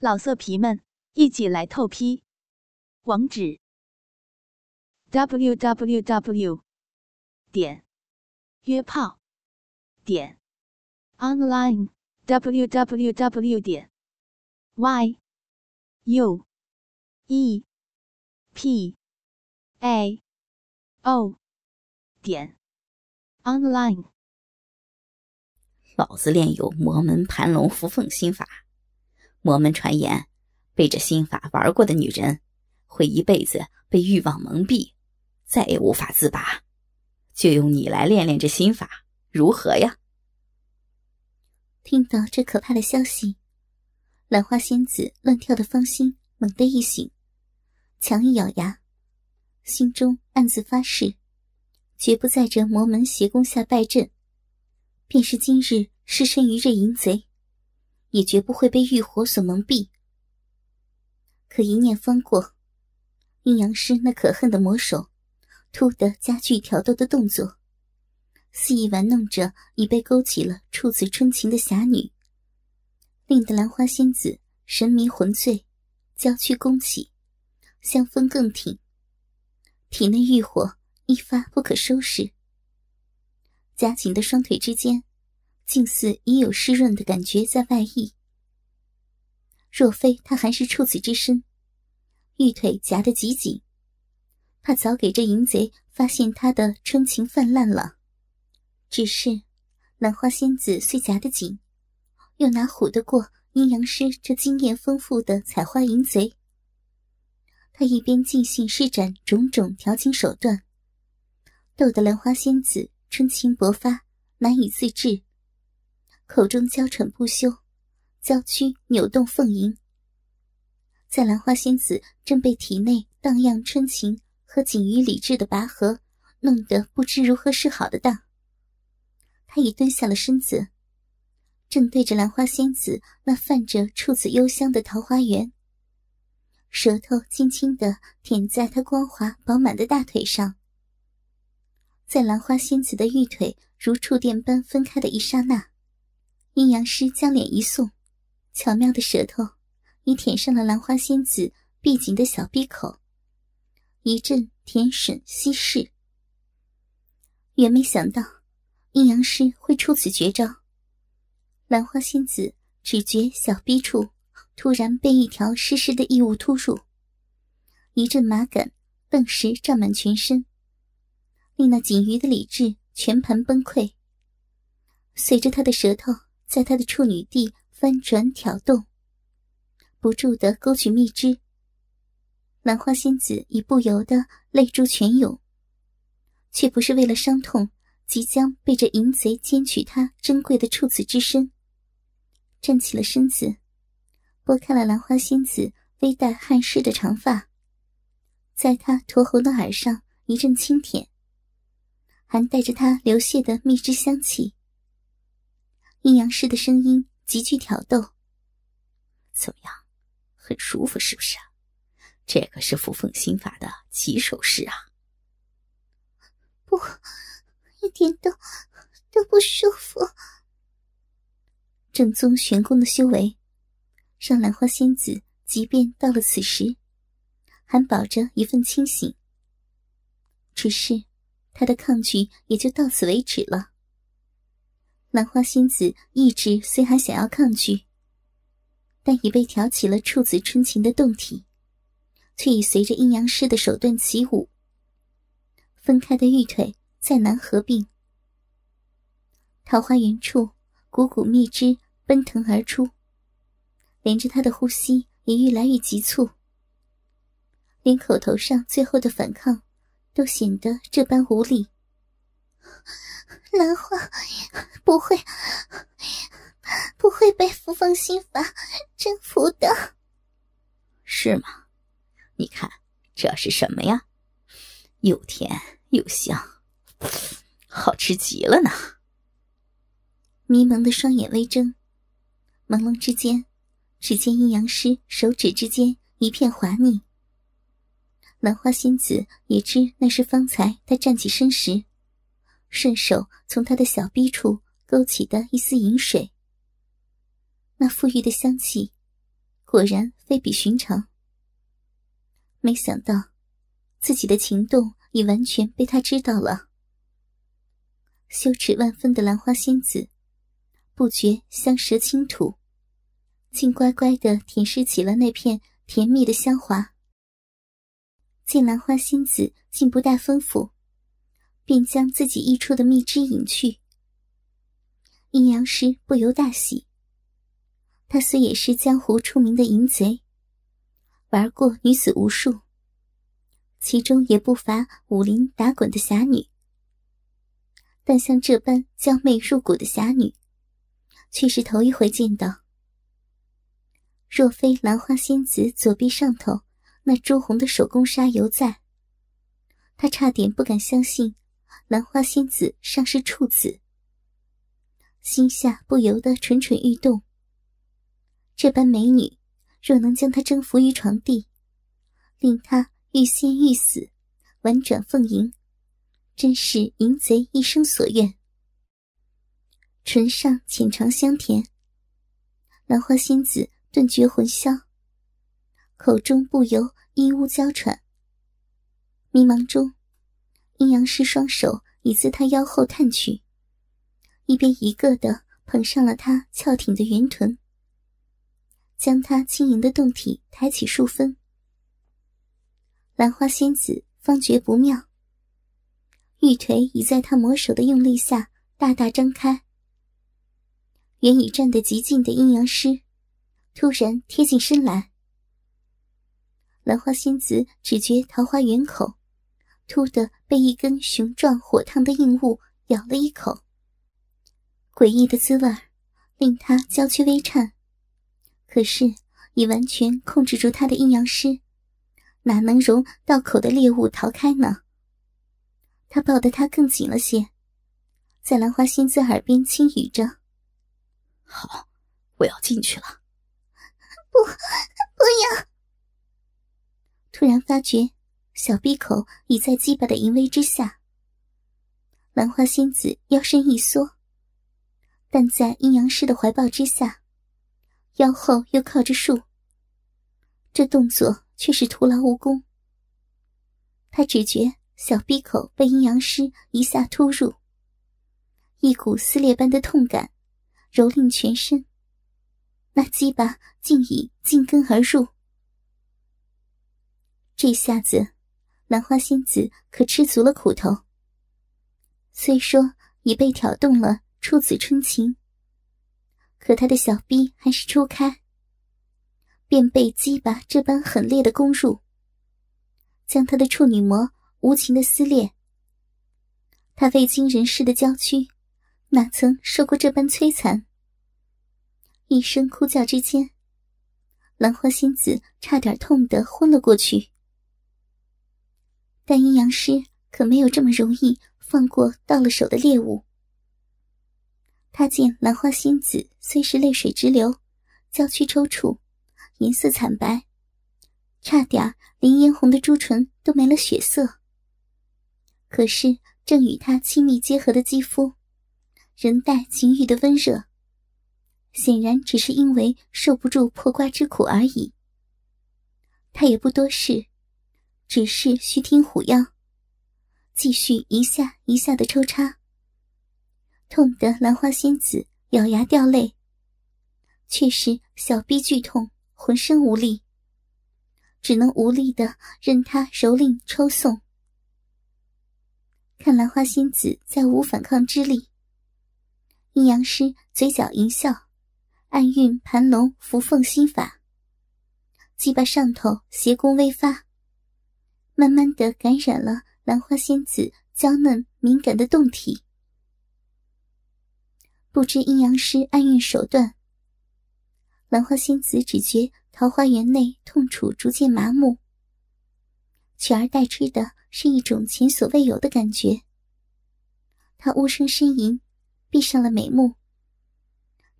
老色皮们，一起来透批！网址：w w w 点约炮点 online w w w 点 y u e p a o 点 online。老子练有魔门盘龙伏凤心法。魔门传言，被这心法玩过的女人，会一辈子被欲望蒙蔽，再也无法自拔。就用你来练练这心法，如何呀？听到这可怕的消息，兰花仙子乱跳的芳心猛地一醒，强一咬牙，心中暗自发誓，绝不在这魔门邪功下败阵，便是今日失身于这淫贼。也绝不会被欲火所蒙蔽。可一念方过，阴阳师那可恨的魔手突的加剧挑逗的动作，肆意玩弄着已被勾起了处子春情的侠女，令得兰花仙子神迷魂醉，娇躯弓起，香风更挺，体内欲火一发不可收拾，夹紧的双腿之间。竟似已有湿润的感觉在外溢。若非他还是处子之身，玉腿夹得极紧，怕早给这淫贼发现他的春情泛滥了。只是兰花仙子虽夹得紧，又哪唬得过阴阳师这经验丰富的采花淫贼？他一边尽兴施展种种调情手段，逗得兰花仙子春情勃发，难以自制。口中娇喘不休，娇躯扭动凤吟。在兰花仙子正被体内荡漾春情和紧于理智的拔河弄得不知如何是好的当，他已蹲下了身子，正对着兰花仙子那泛着处子幽香的桃花源，舌头轻轻的舔在她光滑饱满的大腿上。在兰花仙子的玉腿如触电般分开的一刹那。阴阳师将脸一送，巧妙的舌头已舔上了兰花仙子闭紧的小闭口，一阵甜吮吸视。原没想到阴阳师会出此绝招。兰花仙子只觉小逼处突然被一条湿湿的异物突入，一阵麻感顿时胀满全身，令那仅余的理智全盘崩溃。随着他的舌头。在他的处女地翻转挑动，不住的勾取蜜汁。兰花仙子已不由得泪珠全涌，却不是为了伤痛即将被这淫贼奸取她珍贵的处子之身，站起了身子，拨开了兰花仙子微带汗湿的长发，在她驼红的耳上一阵轻舔，还带着她流泻的蜜汁香气。阴阳师的声音极具挑逗。怎么样，很舒服是不是？这可是扶凤心法的起手式啊！不，一点都都不舒服。正宗玄功的修为，让兰花仙子即便到了此时，还保着一份清醒。只是，她的抗拒也就到此为止了。兰花仙子意志虽还想要抗拒，但已被挑起了处子春情的动体，却已随着阴阳师的手段起舞。分开的玉腿再难合并，桃花源处股股蜜汁奔腾而出，连着他的呼吸也愈来愈急促，连口头上最后的反抗都显得这般无力。兰花不会，不会被扶风心法征服的，是吗？你看这是什么呀？又甜又香，好吃极了呢！迷蒙的双眼微睁，朦胧之间，只见阴阳师手指之间一片滑腻。兰花仙子也知那是方才他站起身时。顺手从他的小臂处勾起的一丝饮水，那馥郁的香气，果然非比寻常。没想到，自己的情动已完全被他知道了。羞耻万分的兰花仙子，不觉香舌轻吐，竟乖乖的舔舐起了那片甜蜜的香滑。见兰花仙子竟不大丰富，便将自己溢出的蜜汁饮去。阴阳师不由大喜。他虽也是江湖出名的淫贼，玩过女子无数，其中也不乏武林打滚的侠女，但像这般娇媚入骨的侠女，却是头一回见到。若非兰花仙子左臂上头那朱红的手工纱犹在，他差点不敢相信兰花仙子尚是处子，心下不由得蠢蠢欲动。这般美女，若能将她征服于床地，令她欲仙欲死，婉转奉迎，真是淫贼一生所愿。唇上浅尝香甜，兰花仙子顿觉魂消，口中不由一呜娇喘。迷茫中，阴阳师双手已自他腰后探去，一边一个的捧上了他翘挺的圆臀。将他轻盈的胴体抬起数分，兰花仙子方觉不妙，玉腿已在他魔手的用力下大大张开。原已站得极近的阴阳师，突然贴近身来。兰花仙子只觉桃花源口突的被一根雄壮火烫的硬物咬了一口，诡异的滋味令他娇躯微颤。可是，已完全控制住他的阴阳师，哪能容到口的猎物逃开呢？他抱得他更紧了些，在兰花仙子耳边轻语着：“好，我要进去了。”不，不要！突然发觉小闭口已在鸡巴的淫威之下，兰花仙子腰身一缩，但在阴阳师的怀抱之下。腰后又靠着树，这动作却是徒劳无功。他只觉小闭口被阴阳师一下突入，一股撕裂般的痛感蹂躏全身，那鸡巴竟已进根而入。这下子，兰花仙子可吃足了苦头。虽说已被挑动了处子春情。可他的小臂还是初开，便被鸡巴这般狠烈的攻入，将他的处女膜无情的撕裂。他未经人事的娇躯，哪曾受过这般摧残？一声哭叫之间，兰花仙子差点痛得昏了过去。但阴阳师可没有这么容易放过到了手的猎物。他见兰花仙子虽是泪水直流，娇躯抽搐，颜色惨白，差点连嫣红的朱唇都没了血色。可是正与他亲密结合的肌肤，仍带情欲的温热，显然只是因为受不住破瓜之苦而已。他也不多事，只是虚听虎腰，继续一下一下的抽插。痛得兰花仙子咬牙掉泪，却是小臂剧痛，浑身无力，只能无力的任他蹂躏抽送。看兰花仙子再无反抗之力，阴阳师嘴角一笑，暗运盘龙伏凤心法，鸡巴上头邪功微发，慢慢的感染了兰花仙子娇嫩敏感的胴体。不知阴阳师暗运手段，兰花仙子只觉桃花源内痛楚逐渐麻木，取而代之的是一种前所未有的感觉。她无声呻吟，闭上了美目，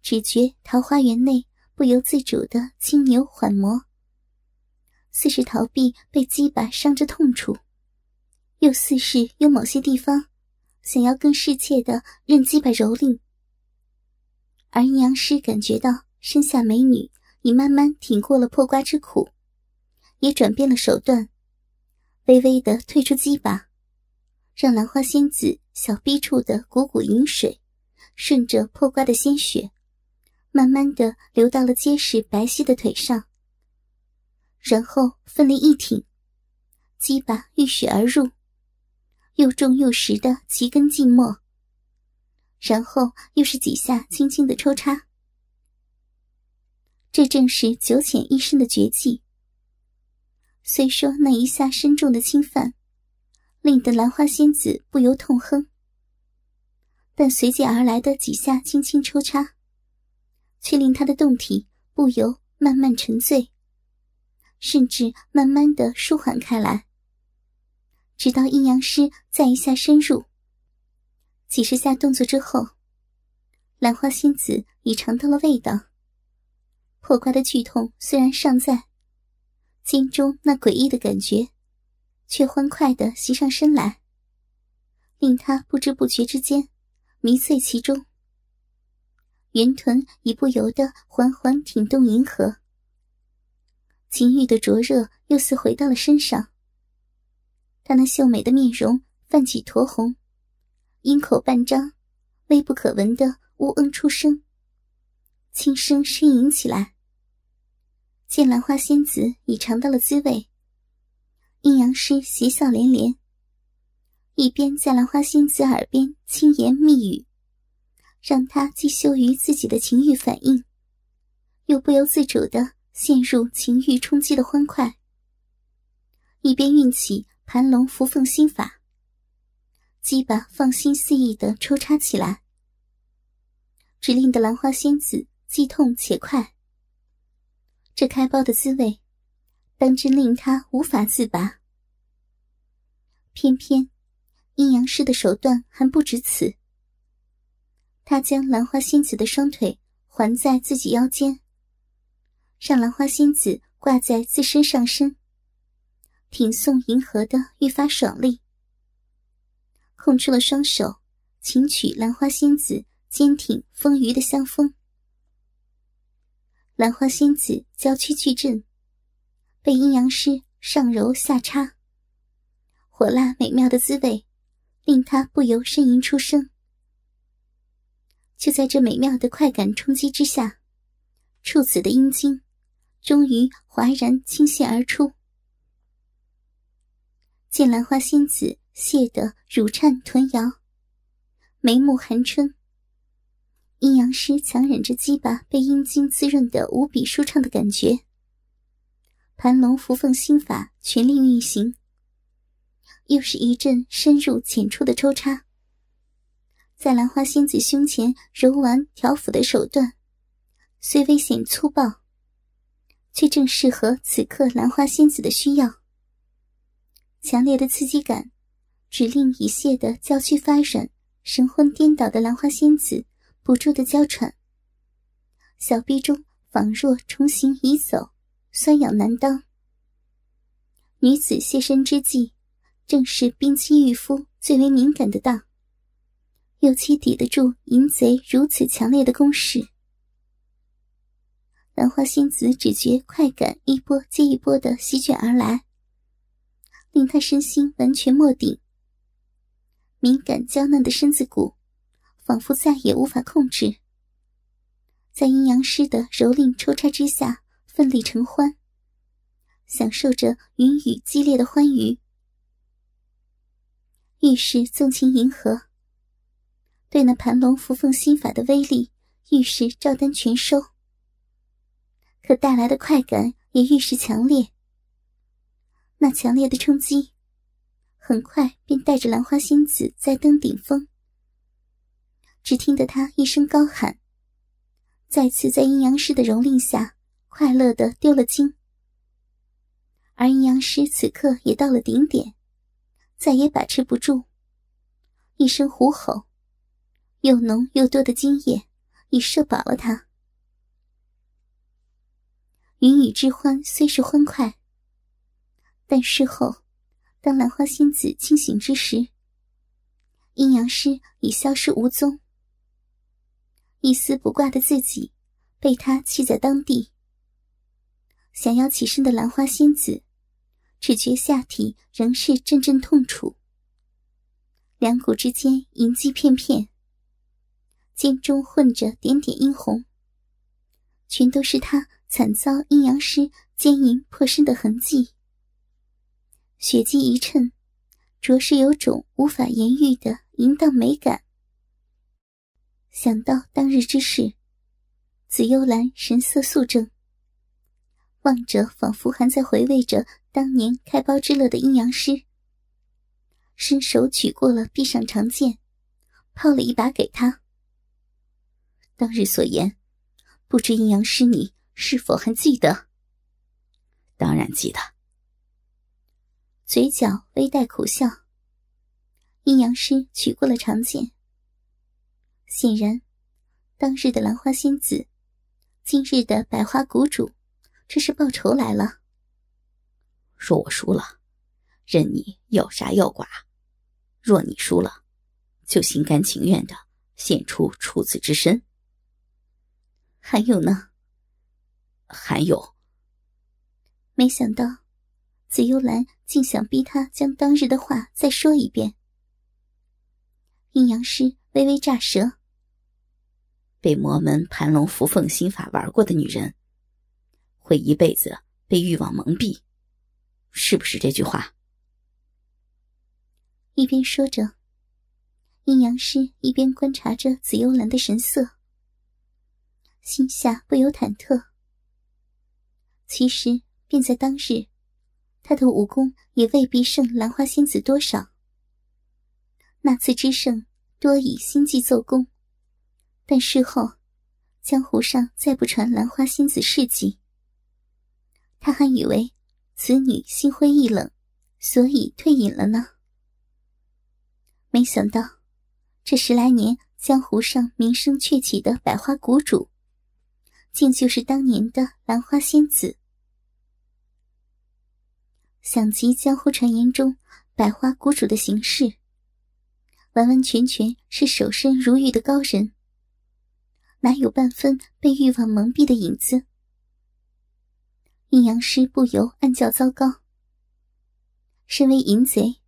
只觉桃花源内不由自主的轻扭缓磨，似是逃避被鸡巴伤着痛楚，又似是有某些地方想要更适切的任鸡巴蹂躏。而阴阳师感觉到身下美女已慢慢挺过了破瓜之苦，也转变了手段，微微的退出鸡巴，让兰花仙子小逼处的股股饮水，顺着破瓜的鲜血，慢慢的流到了结实白皙的腿上，然后奋力一挺，鸡巴浴血而入，又重又实的齐根静默，然后又是几下轻轻的抽插。这正是九浅一深的绝技。虽说那一下深重的侵犯，令得兰花仙子不由痛哼，但随即而来的几下轻轻抽插，却令她的胴体不由慢慢沉醉，甚至慢慢的舒缓开来。直到阴阳师再一下深入，几十下动作之后，兰花仙子已尝到了味道。破瓜的剧痛虽然尚在，心中那诡异的感觉，却欢快的袭上身来，令他不知不觉之间迷醉其中。圆臀已不由得缓缓挺动银河，情欲的灼热又似回到了身上。他那秀美的面容泛起酡红，阴口半张，微不可闻的呜嗯出声。轻声呻吟起来。见兰花仙子已尝到了滋味，阴阳师喜笑连连，一边在兰花仙子耳边轻言密语，让她既羞于自己的情欲反应，又不由自主的陷入情欲冲击的欢快，一边运起盘龙伏凤心法，鸡巴放心肆意的抽插起来，只令得兰花仙子。既痛且快，这开包的滋味，当真令他无法自拔。偏偏阴阳师的手段还不止此，他将兰花仙子的双腿环在自己腰间，让兰花仙子挂在自身上身，挺送银河的愈发爽利。空出了双手，请取兰花仙子坚挺丰腴的香风。兰花仙子娇躯巨震，被阴阳师上揉下插，火辣美妙的滋味令她不由呻吟出声。就在这美妙的快感冲击之下，处子的阴茎终于哗然倾泻而出。见兰花仙子泄得乳颤臀摇，眉目含春。阴阳师强忍着鸡巴被阴茎滋润的无比舒畅的感觉，盘龙伏凤心法全力运行，又是一阵深入浅出的抽插。在兰花仙子胸前揉玩挑抚的手段，虽危险粗暴，却正适合此刻兰花仙子的需要。强烈的刺激感，只令已泄的娇躯发软、神魂颠倒的兰花仙子。不住的娇喘，小臂中仿若重行已走，酸痒难当。女子卸身之际，正是冰妻玉肤最为敏感的当，又岂抵得住淫贼如此强烈的攻势？兰花仙子只觉快感一波接一波的席卷而来，令她身心完全没顶，敏感娇嫩的身子骨。仿佛再也无法控制，在阴阳师的蹂躏抽插之下，奋力成欢，享受着云雨激烈的欢愉。遇是纵情迎合，对那盘龙伏凤心法的威力，愈是照单全收。可带来的快感也愈是强烈。那强烈的冲击，很快便带着兰花仙子在登顶峰。只听得他一声高喊，再次在阴阳师的蹂躏下，快乐的丢了精。而阴阳师此刻也到了顶点，再也把持不住，一声虎吼，又浓又多的精液已射饱了他。云雨之欢虽是欢快，但事后，当兰花仙子清醒之时，阴阳师已消失无踪。一丝不挂的自己，被他弃在当地，想要起身的兰花仙子，只觉下体仍是阵阵痛楚，两股之间银迹片片，肩中混着点点殷红，全都是他惨遭阴阳师奸淫破身的痕迹。血迹一衬，着实有种无法言喻的淫荡美感。想到当日之事，紫幽兰神色肃正，望着仿佛还在回味着当年开包之乐的阴阳师，伸手取过了臂上长剑，抛了一把给他。当日所言，不知阴阳师你是否还记得？当然记得。嘴角微带苦笑。阴阳师取过了长剑，显然，当日的兰花仙子，今日的百花谷主，这是报仇来了。若我输了，任你要杀要剐；若你输了，就心甘情愿的献出处子之身。还有呢？还有。没想到。紫幽兰竟想逼他将当日的话再说一遍。阴阳师微微乍舌：“被魔门盘龙伏凤心法玩过的女人，会一辈子被欲望蒙蔽，是不是这句话？”一边说着，阴阳师一边观察着紫幽兰的神色，心下不由忐忑。其实便在当日。他的武功也未必胜兰花仙子多少。那次之胜多以心计奏功，但事后江湖上再不传兰花仙子事迹。他还以为此女心灰意冷，所以退隐了呢。没想到这十来年江湖上名声鹊起的百花谷主，竟就是当年的兰花仙子。想及江湖传言中百花谷主的行事，完完全全是守身如玉的高人，哪有半分被欲望蒙蔽的影子？阴阳师不由暗叫糟糕。身为淫贼，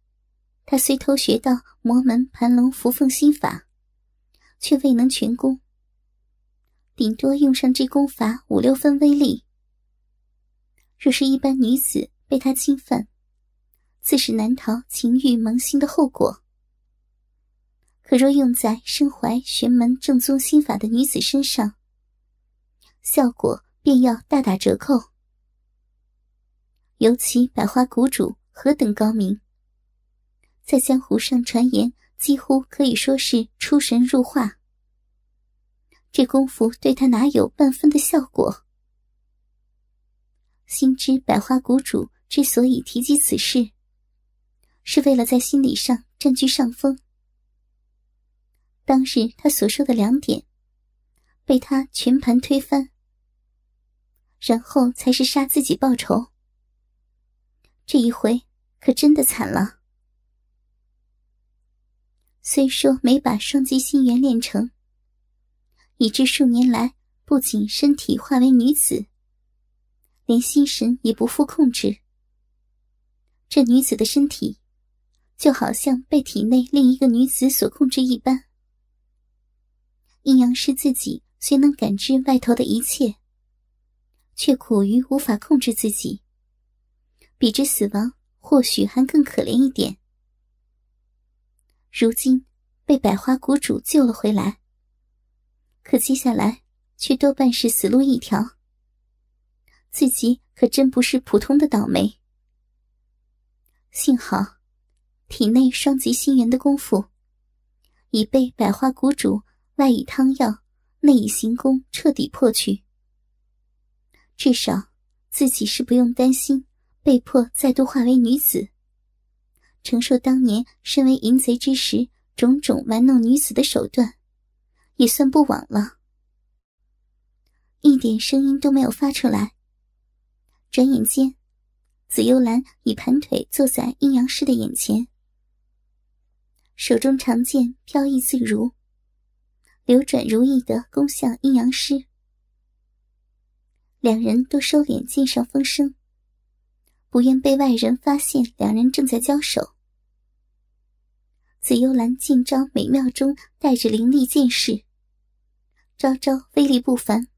他虽偷学到魔门盘龙伏凤心法，却未能全功，顶多用上这功法五六分威力。若是一般女子，被他侵犯，自是难逃情欲萌心的后果。可若用在身怀玄门正宗心法的女子身上，效果便要大打折扣。尤其百花谷主何等高明，在江湖上传言几乎可以说是出神入化。这功夫对他哪有半分的效果？心知百花谷主。之所以提及此事，是为了在心理上占据上风。当日他所说的两点，被他全盘推翻，然后才是杀自己报仇。这一回可真的惨了。虽说没把双极心元练成，以致数年来不仅身体化为女子，连心神也不复控制。这女子的身体，就好像被体内另一个女子所控制一般。阴阳师自己虽能感知外头的一切，却苦于无法控制自己。比之死亡，或许还更可怜一点。如今被百花谷主救了回来，可接下来却多半是死路一条。自己可真不是普通的倒霉。幸好，体内双极心元的功夫已被百花谷主外以汤药、内以行功彻底破去。至少自己是不用担心被迫再度化为女子，承受当年身为淫贼之时种种玩弄女子的手段，也算不枉了。一点声音都没有发出来，转眼间。紫幽兰已盘腿坐在阴阳师的眼前，手中长剑飘逸自如，流转如意的攻向阴阳师。两人都收敛剑上风声，不愿被外人发现两人正在交手。紫幽兰剑招美妙中带着凌厉剑势，招招威力不凡。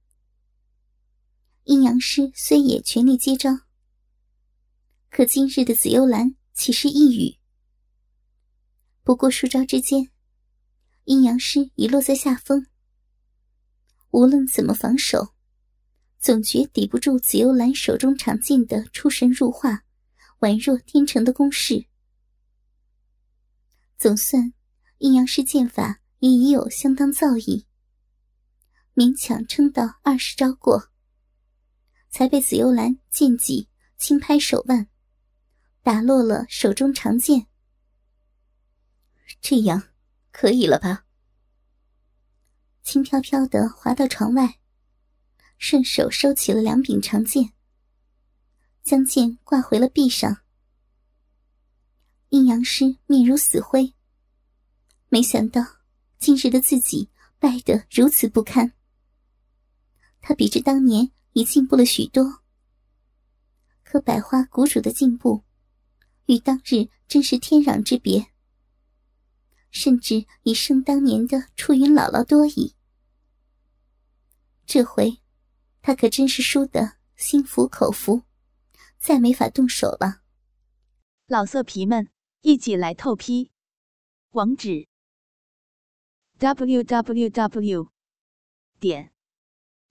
阴阳师虽也全力接招，可今日的紫幽兰岂是一语？不过数招之间，阴阳师已落在下风。无论怎么防守，总觉抵不住紫幽兰手中长剑的出神入化、宛若天成的攻势。总算，阴阳师剑法也已有相当造诣，勉强撑到二十招过，才被紫幽兰剑戟轻拍手腕，打落了手中长剑。这样，可以了吧？轻飘飘的滑到床外，顺手收起了两柄长剑，将剑挂回了臂上。阴阳师面如死灰，没想到今日的自己败得如此不堪。他比之当年已进步了许多，可百花谷主的进步，与当日真是天壤之别，甚至已胜当年的初云姥姥多矣。这回，他可真是输得心服口服，再没法动手了。老色皮们。一起来透批，网址：w w w 点